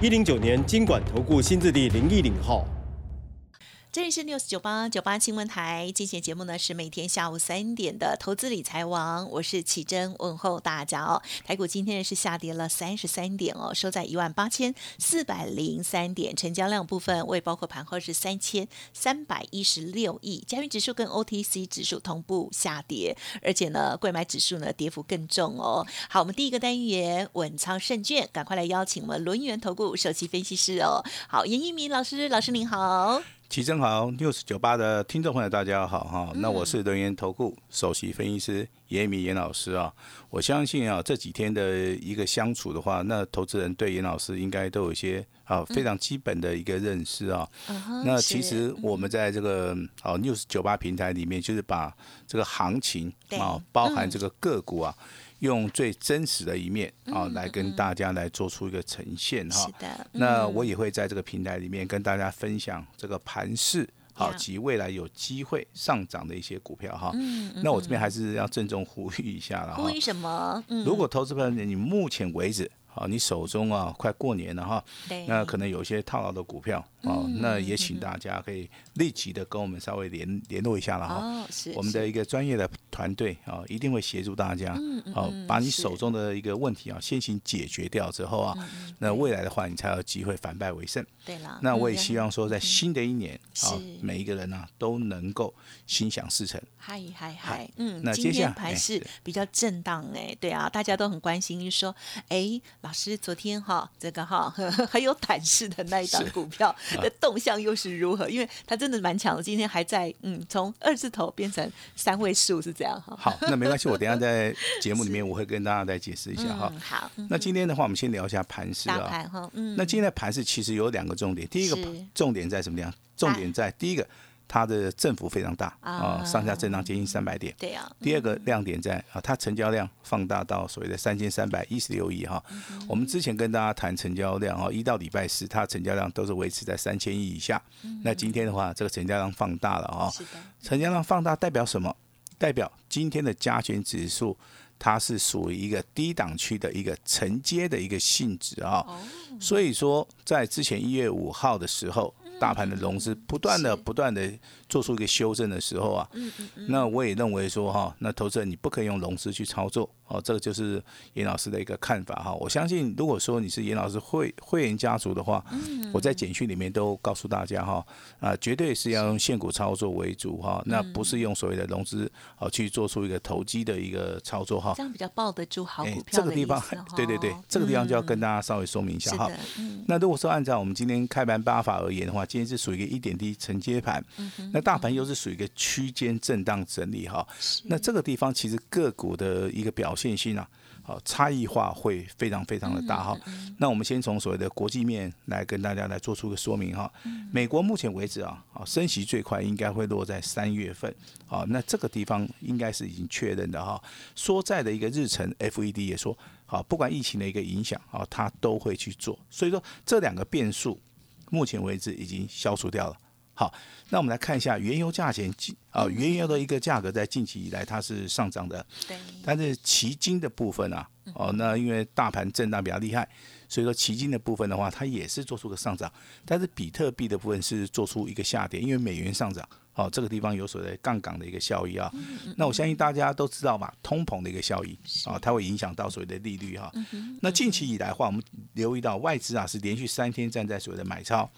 一零九年经管投顾新字第零一零号。这里是 news 九八九八新闻台，今天节目呢是每天下午三点的投资理财王，我是启珍，问候大家哦。台股今天是下跌了三十三点哦，收在一万八千四百零三点，成交量部分未包括盘后是三千三百一十六亿，加元指数跟 OTC 指数同步下跌，而且呢，贵买指数呢跌幅更重哦。好，我们第一个单元稳操胜券，赶快来邀请我们轮源投顾首席分析师哦。好，严一鸣老师，老师您好。齐正好，news 九八的听众朋友大家好哈，那我是人员投顾首席分析师严明严老师啊，我相信啊这几天的一个相处的话，那投资人对严老师应该都有一些啊非常基本的一个认识啊。那其实我们在这个哦 news 九八平台里面，就是把这个行情啊，包含这个个股啊。用最真实的一面啊，来跟大家来做出一个呈现哈。是的。那我也会在这个平台里面跟大家分享这个盘势好及未来有机会上涨的一些股票哈。嗯那我这边还是要郑重呼吁一下了哈。呼吁什么？如果投资朋友你目前为止。啊，你手中啊，快过年了哈，那可能有些套牢的股票啊，那也请大家可以立即的跟我们稍微联联络一下了哈。哦，是。我们的一个专业的团队啊，一定会协助大家，好，把你手中的一个问题啊，先行解决掉之后啊，那未来的话，你才有机会反败为胜。对了。那我也希望说，在新的一年啊，每一个人呢都能够心想事成。嗨嗨嗨，嗯，那今天盘是比较震荡哎，对啊，大家都很关心，就说，哎。老师，昨天哈这个哈 很有胆识的那一档股票的动向又是如何？因为它真的蛮强的，今天还在嗯从二字头变成三位数是这样哈。好，那没关系，我等下 在节目里面我会跟大家再解释一下哈。好，那今天的话，我们先聊一下盘势啊。盘哈，嗯。那今天的盘势其实有两个重点，第一个重点在什么地方？重点在第一个。它的振幅非常大啊，上下震荡接近三百点。对啊。第二个亮点在啊，它成交量放大到所谓的三千三百一十六亿哈。我们之前跟大家谈成交量啊，一到礼拜四它成交量都是维持在三千亿以下。那今天的话，这个成交量放大了啊。成交量放大代表什么？代表今天的加权指数它是属于一个低档区的一个承接的一个性质啊。所以说，在之前一月五号的时候。大盘的融资不断的、不断的做出一个修正的时候啊，那我也认为说哈，那投资人你不可以用融资去操作。哦，这个就是严老师的一个看法哈。我相信，如果说你是严老师会会员家族的话，我在简讯里面都告诉大家哈，啊，绝对是要用现股操作为主哈，那不是用所谓的融资哦去做出一个投机的一个操作哈。这样比较抱得住好股票这个地方，对对对，这个地方就要跟大家稍微说明一下哈。那如果说按照我们今天开盘八法而言的话，今天是属于一个一点低承接盘，那大盘又是属于一个区间震荡整理哈。那这个地方其实个股的一个表。现性啊，好差异化会非常非常的大哈。那我们先从所谓的国际面来跟大家来做出个说明哈。美国目前为止啊，啊升息最快应该会落在三月份，好，那这个地方应该是已经确认的哈。说在的一个日程，FED 也说，好，不管疫情的一个影响啊，它都会去做。所以说这两个变数，目前为止已经消除掉了。好，那我们来看一下原油价钱，啊，原油的一个价格在近期以来它是上涨的，对，但是期金的部分啊，哦，那因为大盘震荡比较厉害。所以说，期金的部分的话，它也是做出个上涨，但是比特币的部分是做出一个下跌，因为美元上涨，哦，这个地方有所谓杠杆的一个效益啊。那我相信大家都知道嘛，通膨的一个效益啊，它会影响到所谓的利率哈。那近期以来的话，我们留意到外资啊是连续三天站在所谓的买超，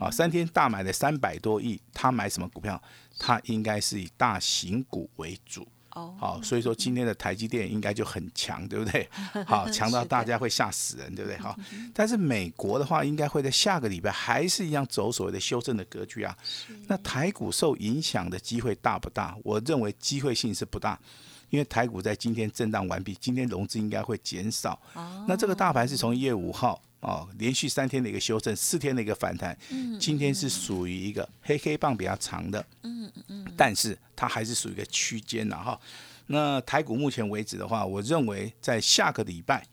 啊，三天大买了三百多亿，它买什么股票？它应该是以大型股为主。好，所以说今天的台积电应该就很强，对不对？好，强到大家会吓死人，对不对？好，但是美国的话，应该会在下个礼拜还是一样走所谓的修正的格局啊。那台股受影响的机会大不大？我认为机会性是不大，因为台股在今天震荡完毕，今天融资应该会减少。那这个大盘是从一月五号哦，连续三天的一个修正，四天的一个反弹，今天是属于一个黑黑棒比较长的，嗯嗯但是它还是属于一个区间的哈。那台股目前为止的话，我认为在下个礼拜，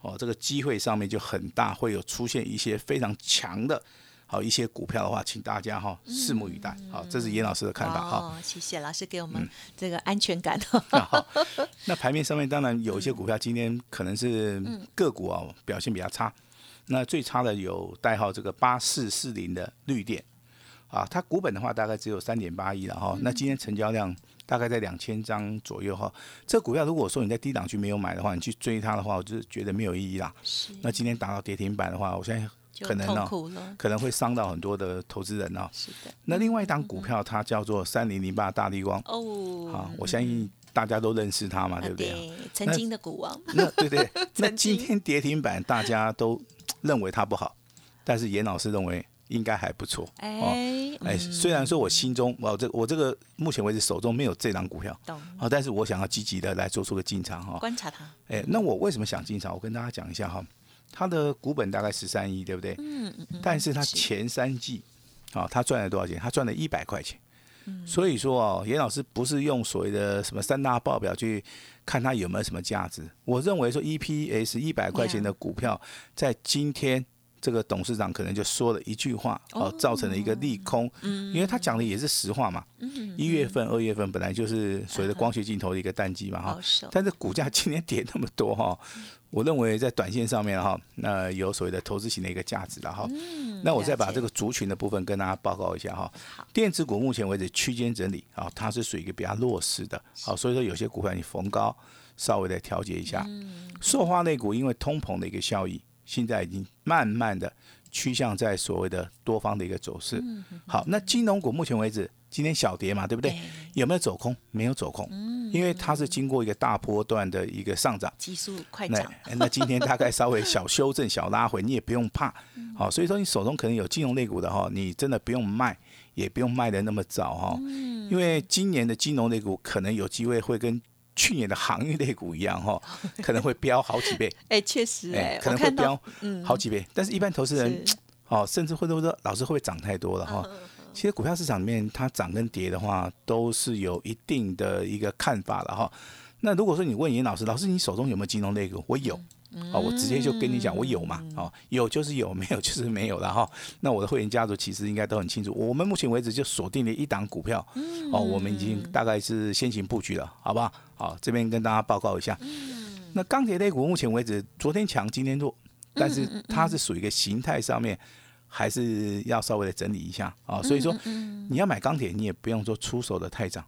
哦，这个机会上面就很大，会有出现一些非常强的。好一些股票的话，请大家哈拭目以待。好，这是严老师的看法哈。哦，谢谢老师给我们这个安全感。好，那盘面上面当然有一些股票今天可能是个股啊表现比较差。那最差的有代号这个八四四零的绿电啊，它股本的话大概只有三点八亿了哈。那今天成交量大概在两千张左右哈。这股票如果说你在低档区没有买的话，你去追它的话，我就觉得没有意义啦。是。那今天达到跌停板的话，我现在。可能哦，可能会伤到很多的投资人哦。是的。那另外一档股票，它叫做三零零八大力光。哦。好，我相信大家都认识它嘛，对不对？曾经的股王。那对对。那今天跌停板，大家都认为它不好，但是严老师认为应该还不错。哎。哎，虽然说我心中，我这我这个目前为止手中没有这档股票。懂。好，但是我想要积极的来做出个进场哈。观察它。哎，那我为什么想进场？我跟大家讲一下哈。它的股本大概十三亿，对不对？嗯嗯但是它前三季，啊，它赚了多少钱？它赚了一百块钱。嗯。所以说哦，严老师不是用所谓的什么三大报表去看它有没有什么价值。我认为说 EPS 一百块钱的股票，在今天这个董事长可能就说了一句话，哦，造成了一个利空。嗯。因为他讲的也是实话嘛。嗯。一月份、二月份本来就是所谓的光学镜头的一个淡季嘛，哈。但是股价今天跌那么多，哈。我认为在短线上面哈，那有所谓的投资型的一个价值了哈。那我再把这个族群的部分跟大家报告一下哈。电子股目前为止区间整理啊，它是属于一个比较弱势的。好，所以说有些股票你逢高稍微的调节一下。塑化类股因为通膨的一个效益，现在已经慢慢的趋向在所谓的多方的一个走势。好，那金融股目前为止。今天小跌嘛，对不对？有没有走空？没有走空，因为它是经过一个大波段的一个上涨，急速快涨。那今天大概稍微小修正、小拉回，你也不用怕。好，所以说你手中可能有金融类股的哈，你真的不用卖，也不用卖的那么早哈。因为今年的金融类股可能有机会会跟去年的航运类股一样哈，可能会飙好几倍。哎，确实，哎，可能会飙好几倍。但是，一般投资人哦，甚至会不会说，老师会不会涨太多了哈？其实股票市场里面，它涨跟跌的话，都是有一定的一个看法了哈。那如果说你问严老师，老师你手中有没有金融类股？我有，哦，我直接就跟你讲，我有嘛，哦，有就是有，没有就是没有了哈。那我的会员家族其实应该都很清楚，我们目前为止就锁定了一档股票，哦，我们已经大概是先行布局了，好不好？好，这边跟大家报告一下。那钢铁类股目前为止，昨天强，今天弱，但是它是属于一个形态上面。还是要稍微的整理一下啊，所以说你要买钢铁，你也不用说出手的太早。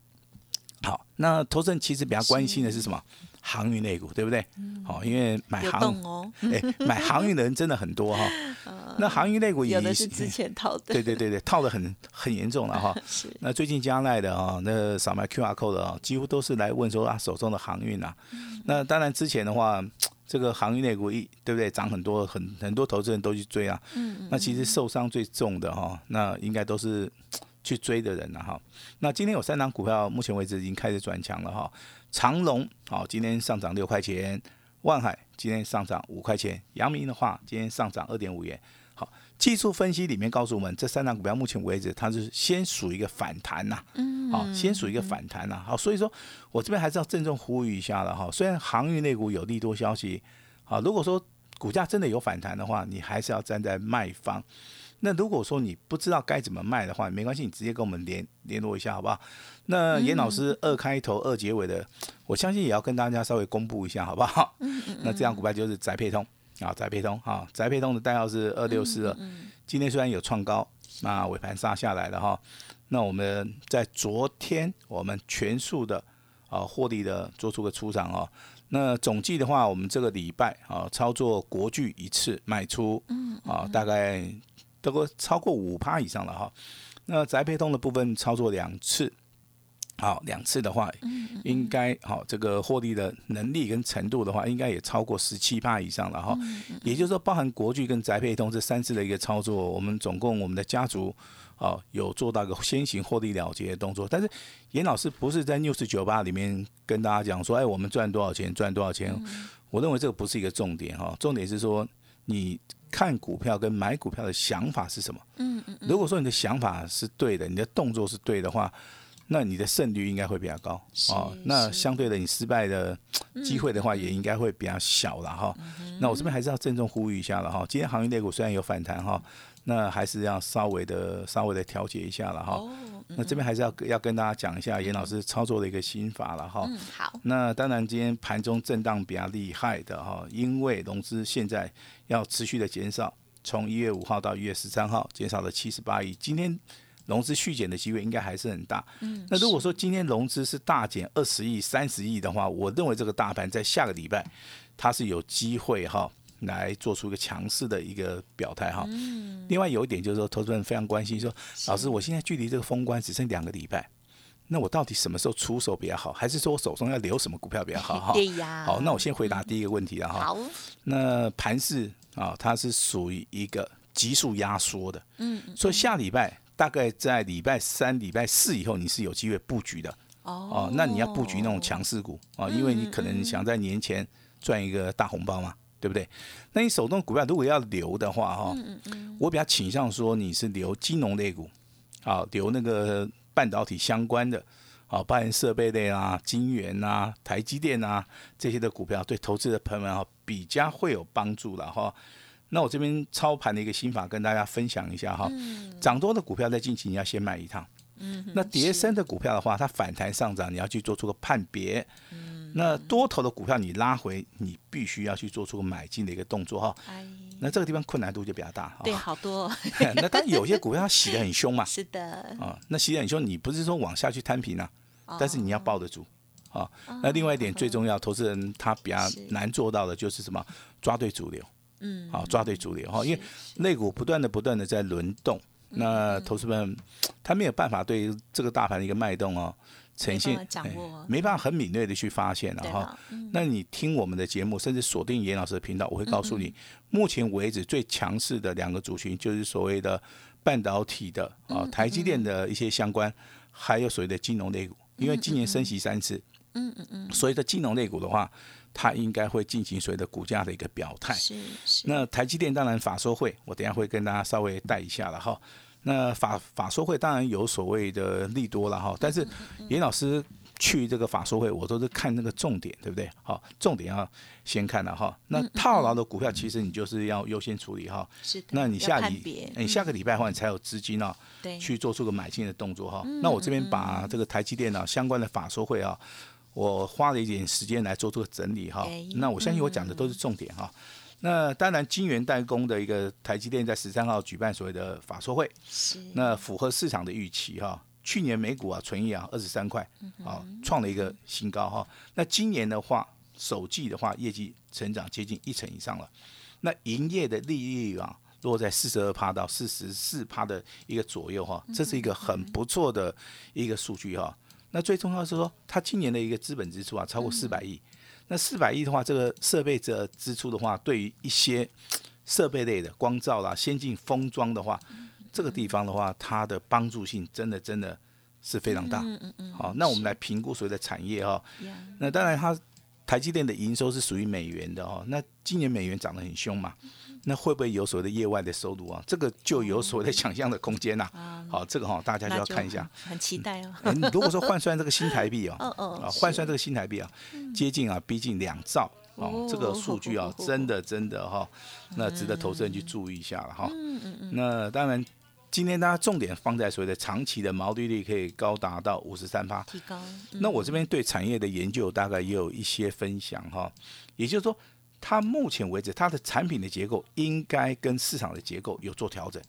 好，那投资人其实比较关心的是什么？航运类股，对不对？好，因为买航 哎，买航运的人真的很多哈。那航运类股有的是之前套的，对对对对，套的很很严重了哈。是。那最近加奈的啊，那扫描 QR code 的啊，几乎都是来问说啊手中的航运啊。那当然之前的话。这个航运类股一对不对涨很多，很很多投资人都去追啊。嗯那其实受伤最重的哈，那应该都是 去追的人了哈。那今天有三档股票，目前为止已经开始转强了哈。长隆好，今天上涨六块钱；万海今天上涨五块钱；阳明的话，今天上涨二点五元。技术分析里面告诉我们，这三档股票目前为止它是先属于一个反弹呐，嗯，好，先属于一个反弹呐，好，所以说我这边还是要郑重呼吁一下了哈。虽然航运类股有利多消息，好，如果说股价真的有反弹的话，你还是要站在卖方。那如果说你不知道该怎么卖的话，没关系，你直接跟我们联联络一下好不好？那严老师二开头二结尾的，我相信也要跟大家稍微公布一下好不好？那这样股票就是宅配通。啊，宅配通哈，宅配通的代号是二六四二。今天虽然有创高，那尾盘杀下来了哈。那我们在昨天我们全数的啊获利的做出个出场哦。那总计的话，我们这个礼拜啊操作国巨一次卖出，啊大概都超过五趴以上了哈。那宅配通的部分操作两次。好，两次的话，应该好这个获利的能力跟程度的话，应该也超过十七趴以上了哈。也就是说，包含国巨跟宅配通这三次的一个操作，我们总共我们的家族哦有做到一个先行获利了结的动作。但是严老师不是在 news 酒吧里面跟大家讲说，哎，我们赚多少钱，赚多少钱。我认为这个不是一个重点哈，重点是说你看股票跟买股票的想法是什么。嗯嗯，如果说你的想法是对的，你的动作是对的话，那你的胜率应该会比较高哦。那相对的，你失败的机会的话，也应该会比较小了哈。那我这边还是要郑重呼吁一下了哈。今天行业类股虽然有反弹哈，那还是要稍微的稍微的调节一下了哈。那这边还是要要跟大家讲一下严老师操作的一个心法了哈。嗯，好。那当然，今天盘中震荡比较厉害的哈，因为融资现在要持续的减少，从一月五号到一月十三号减少了七十八亿，今天融资续减的机会应该还是很大。嗯。那如果说今天融资是大减二十亿、三十亿的话，我认为这个大盘在下个礼拜它是有机会哈。来做出一个强势的一个表态哈。嗯。另外有一点就是说，投资人非常关心说，老师，我现在距离这个封关只剩两个礼拜，那我到底什么时候出手比较好？还是说我手中要留什么股票比较好？哈。对呀。好，那我先回答第一个问题了哈。好。那盘市啊，它是属于一个急速压缩的。嗯。所以下礼拜大概在礼拜三、礼拜四以后，你是有机会布局的。哦。哦，那你要布局那种强势股啊，因为你可能想在年前赚一个大红包嘛。对不对？那你手动股票如果要留的话，哈，我比较倾向说你是留金融类股，啊，留那个半导体相关的，啊，包含设备类啊、金源啊、台积电啊这些的股票，对投资的朋友们哈比较会有帮助了哈。那我这边操盘的一个心法跟大家分享一下哈。涨多的股票在近期你要先买一趟，嗯，那跌升的股票的话，它反弹上涨，你要去做出个判别，嗯。那多头的股票你拉回，你必须要去做出个买进的一个动作哈。那这个地方困难度就比较大。对，好多。那但有些股票它洗的很凶嘛。是的。啊，那洗的很凶，你不是说往下去摊平啊，但是你要抱得住。啊，那另外一点最重要，投资人他比较难做到的就是什么？抓对主流。嗯。好，抓对主流哈，因为类股不断的、不断的在轮动，那投资们他没有办法对这个大盘的一个脉动哦。呈现没办法很敏锐的去发现了哈。那你听我们的节目，甚至锁定严老师的频道，我会告诉你，目前为止最强势的两个族群，就是所谓的半导体的啊，台积电的一些相关，还有所谓的金融类股。因为今年升息三次，嗯嗯嗯，所以的金融类股的话，它应该会进行所谓的股价的一个表态。是是。那台积电当然法说会，我等下会跟大家稍微带一下了哈。那法法说会当然有所谓的利多了哈，但是严老师去这个法说会，我都是看那个重点，对不对？好，重点要先看了哈。那套牢的股票，其实你就是要优先处理哈。是的。那你下礼，你下个礼拜的话，你才有资金啊，去做出个买进的动作哈。那我这边把这个台积电啊相关的法说会啊，我花了一点时间来做这个整理哈。那我相信我讲的都是重点哈。那当然，晶圆代工的一个台积电在十三号举办所谓的法说会，是那符合市场的预期哈。去年美股啊，纯益啊二十三块，啊创了一个新高哈。那今年的话，首季的话业绩成长接近一成以上了。那营业的利率啊，落在四十二趴到四十四趴的一个左右哈，这是一个很不错的一个数据哈。那最重要是说，它今年的一个资本支出啊，超过四百亿。那四百亿的话，这个设备的支出的话，对于一些设备类的光照啦、先进封装的话，这个地方的话，它的帮助性真的真的是非常大。嗯嗯嗯。好，那我们来评估所谓的产业哈。那当然，它台积电的营收是属于美元的哦。那今年美元涨得很凶嘛。那会不会有所谓的业外的收入啊？这个就有所谓的想象的空间呐。好，这个哈大家就要看一下。很期待哦。如果说换算这个新台币啊，啊换算这个新台币啊，接近啊逼近两兆哦，这个数据啊 真的真的哈，那值得投资人去注意一下了哈。嗯嗯嗯。那当然，今天大家重点放在所谓的长期的毛利率可以高达到五十三趴，提高。那我这边对产业的研究大概也有一些分享哈，也就是说。它目前为止，它的产品的结构应该跟市场的结构有做调整，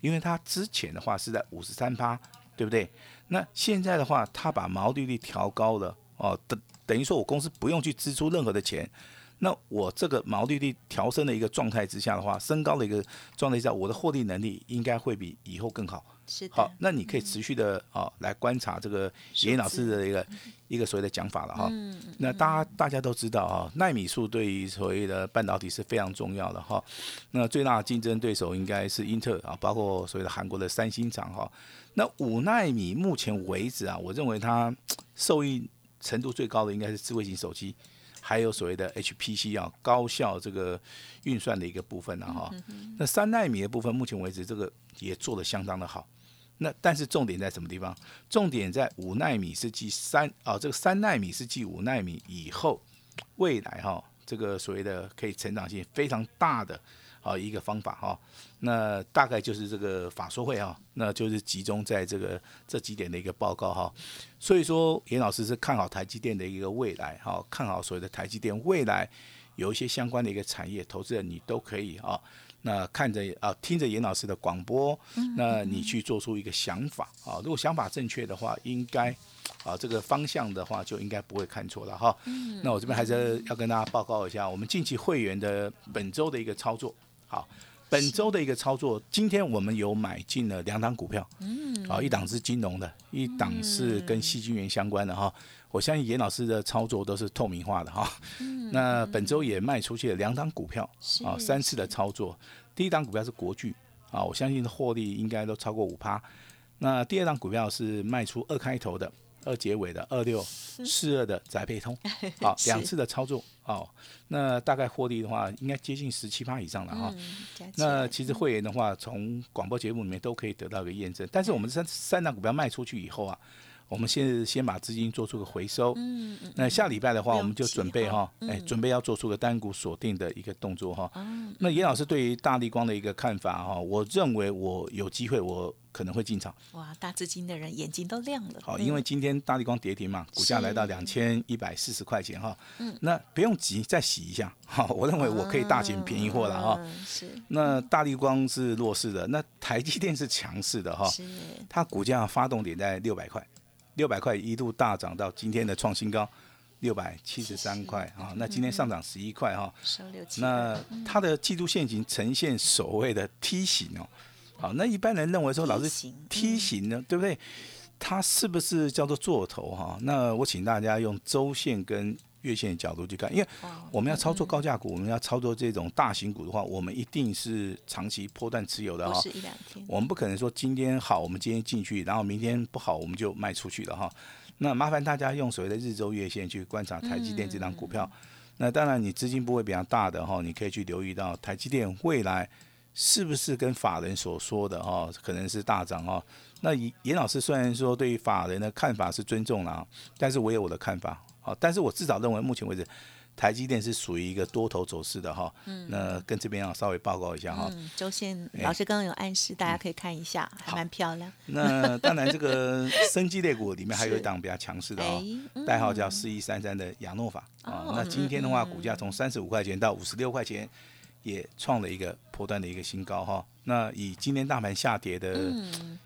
因为它之前的话是在五十三趴，对不对？那现在的话，它把毛利率调高了，哦，等等于说我公司不用去支出任何的钱，那我这个毛利率调升的一个状态之下的话，升高的一个状态下，我的获利能力应该会比以后更好。好，那你可以持续的啊来观察这个严老师的一个一个所谓的讲法了哈。那大家大家都知道啊，纳米数对于所谓的半导体是非常重要的哈。那最大的竞争对手应该是英特尔啊，包括所谓的韩国的三星厂哈。那五纳米目前为止啊，我认为它受益程度最高的应该是智慧型手机，还有所谓的 HPC 啊，高效这个运算的一个部分呢哈。那三纳米的部分，目前为止这个也做得相当的好。那但是重点在什么地方？重点在五纳米是继三啊，这个三纳米是继五纳米以后，未来哈，这个所谓的可以成长性非常大的啊一个方法哈。那大概就是这个法说会哈，那就是集中在这个这几点的一个报告哈。所以说，严老师是看好台积电的一个未来哈，看好所谓的台积电未来有一些相关的一个产业，投资人你都可以啊。那看着啊，听着严老师的广播，那你去做出一个想法啊。如果想法正确的话，应该啊这个方向的话，就应该不会看错了哈。那我这边还是要跟大家报告一下，我们近期会员的本周的一个操作。好，本周的一个操作，今天我们有买进了两档股票，嗯，啊，一档是金融的，一档是跟细菌源相关的哈。我相信严老师的操作都是透明化的哈。那本周也卖出去了两档股票，啊，三次的操作。第一档股票是国巨，啊，我相信获利应该都超过五趴。那第二档股票是卖出二开头的、二结尾的二六四二的宅配通，好，两次的操作，哦，那大概获利的话，应该接近十七趴以上了哈。那其实会员的话，从广播节目里面都可以得到一个验证。但是我们三三档股票卖出去以后啊。我们现在先把资金做出个回收，嗯嗯，那下礼拜的话，我们就准备哈，哎，准备要做出个单股锁定的一个动作哈。那严老师对于大力光的一个看法哈，我认为我有机会，我可能会进场。哇，大资金的人眼睛都亮了。好，因为今天大力光跌停嘛，股价来到两千一百四十块钱哈。嗯，那不用急，再洗一下。哈，我认为我可以大捡便宜货了哈。是。那大力光是弱势的，那台积电是强势的哈。是。它股价发动点在六百块。六百块一度大涨到今天的创新高，六百七十三块啊！那今天上涨十一块哈。那它的季度线形呈现所谓的梯形哦。好，那一般人认为说，老师梯形呢，对不对？它是不是叫做做头哈？那我请大家用周线跟。月线的角度去看，因为我们要操作高价股，我们要操作这种大型股的话，我们一定是长期波段持有的哈。一两天。我们不可能说今天好，我们今天进去，然后明天不好，我们就卖出去了哈。那麻烦大家用所谓的日周月线去观察台积电这张股票。那当然，你资金部位比较大的哈，你可以去留意到台积电未来是不是跟法人所说的哈，可能是大涨哈。那严老师虽然说对于法人的看法是尊重了，但是我有我的看法。好，但是我至少认为目前为止，台积电是属于一个多头走势的哈。嗯。那跟这边要稍微报告一下哈。嗯。周线老师刚刚有暗示，大家可以看一下，还蛮漂亮。那当然，这个 生机类股里面还有一档比较强势的哦，代号叫四一三三的亚诺法啊。那今天的话，股价从三十五块钱到五十六块钱，也创了一个破断的一个新高哈。那以今天大盘下跌的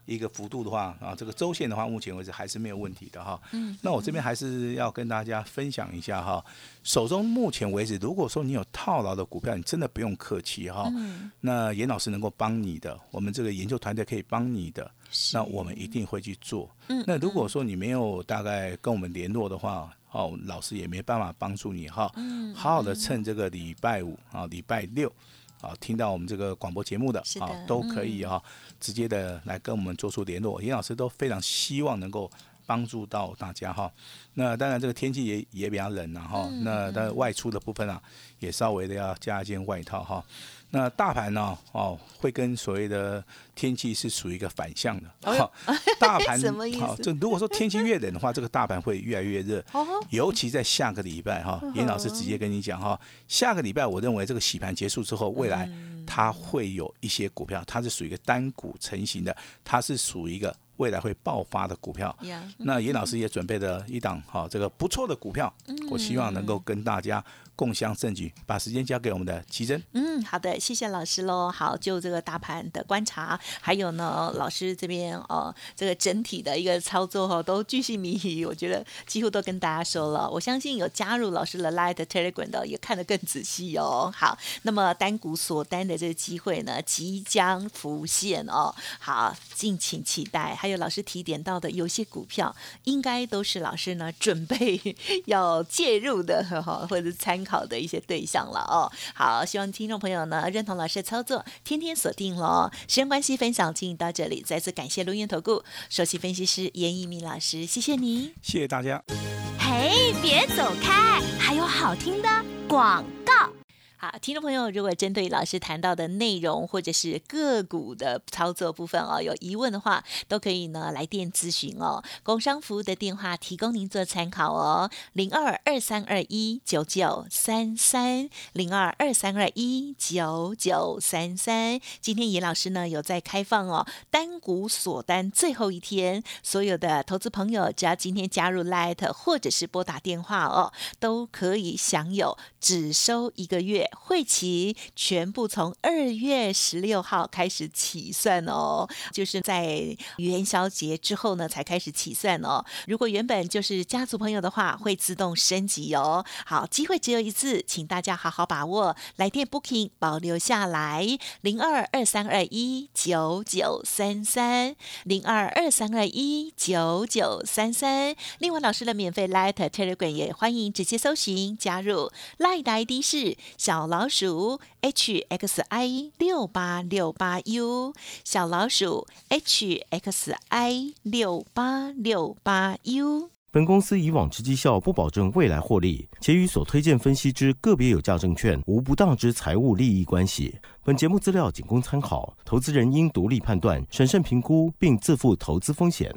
一个幅度的话啊，这个周线的话，目前为止还是没有问题的哈。那我这边还是要跟大家分享一下哈，手中目前为止，如果说你有套牢的股票，你真的不用客气哈。那严老师能够帮你的，我们这个研究团队可以帮你的，那我们一定会去做。那如果说你没有大概跟我们联络的话，哦，老师也没办法帮助你哈。好好的趁这个礼拜五啊，礼拜六。啊，听到我们这个广播节目的啊，都可以哈，直接的来跟我们做出联络。严老师都非常希望能够帮助到大家哈。那当然，这个天气也也比较冷了哈。那但外出的部分啊，也稍微的要加一件外套哈。那大盘呢？哦，会跟所谓的天气是属于一个反向的。好，大盘 什么意思？就如果说天气越冷的话，这个大盘会越来越热。哦。尤其在下个礼拜哈，严老师直接跟你讲哈，下个礼拜我认为这个洗盘结束之后，未来它会有一些股票，它是属于一个单股成型的，它是属于一个未来会爆发的股票。那严老师也准备了一档好，这个不错的股票，我希望能够跟大家。共享盛举，把时间交给我们的奇珍。嗯，好的，谢谢老师喽。好，就这个大盘的观察，还有呢，老师这边哦，这个整体的一个操作哈，都巨细靡遗，我觉得几乎都跟大家说了。我相信有加入老师的 Light Telegram 的，也看得更仔细哦。好，那么单股锁单的这个机会呢，即将浮现哦。好，敬请期待。还有老师提点到的，有些股票应该都是老师呢准备 要介入的哈，或者参考。好的一些对象了哦，好，希望听众朋友呢认同老师的操作，天天锁定喽。时间关系，分享进行到这里，再次感谢录音投顾首席分析师严一鸣老师，谢谢你，谢谢大家。嘿，别走开，还有好听的广告。好，听众朋友，如果针对老师谈到的内容或者是个股的操作部分哦，有疑问的话，都可以呢来电咨询哦。工商服务的电话提供您做参考哦，零二二三二一九九三三零二二三二一九九三三。今天严老师呢有在开放哦，单股锁单最后一天，所有的投资朋友只要今天加入 Light 或者是拨打电话哦，都可以享有只收一个月。会期全部从二月十六号开始起算哦，就是在元宵节之后呢才开始起算哦。如果原本就是家族朋友的话，会自动升级哦。好，机会只有一次，请大家好好把握，来电 booking 保留下来，零二二三二一九九三三，零二二三二一九九三三。另外，老师的免费 Light Telegram 也欢迎直接搜寻加入，Light 的 ID 是小。小老鼠 h x i 六八六八 u，小老鼠 h x i 六八六八 u。本公司以往之绩效不保证未来获利，且与所推荐分析之个别有价证券无不当之财务利益关系。本节目资料仅供参考，投资人应独立判断、审慎评估，并自负投资风险。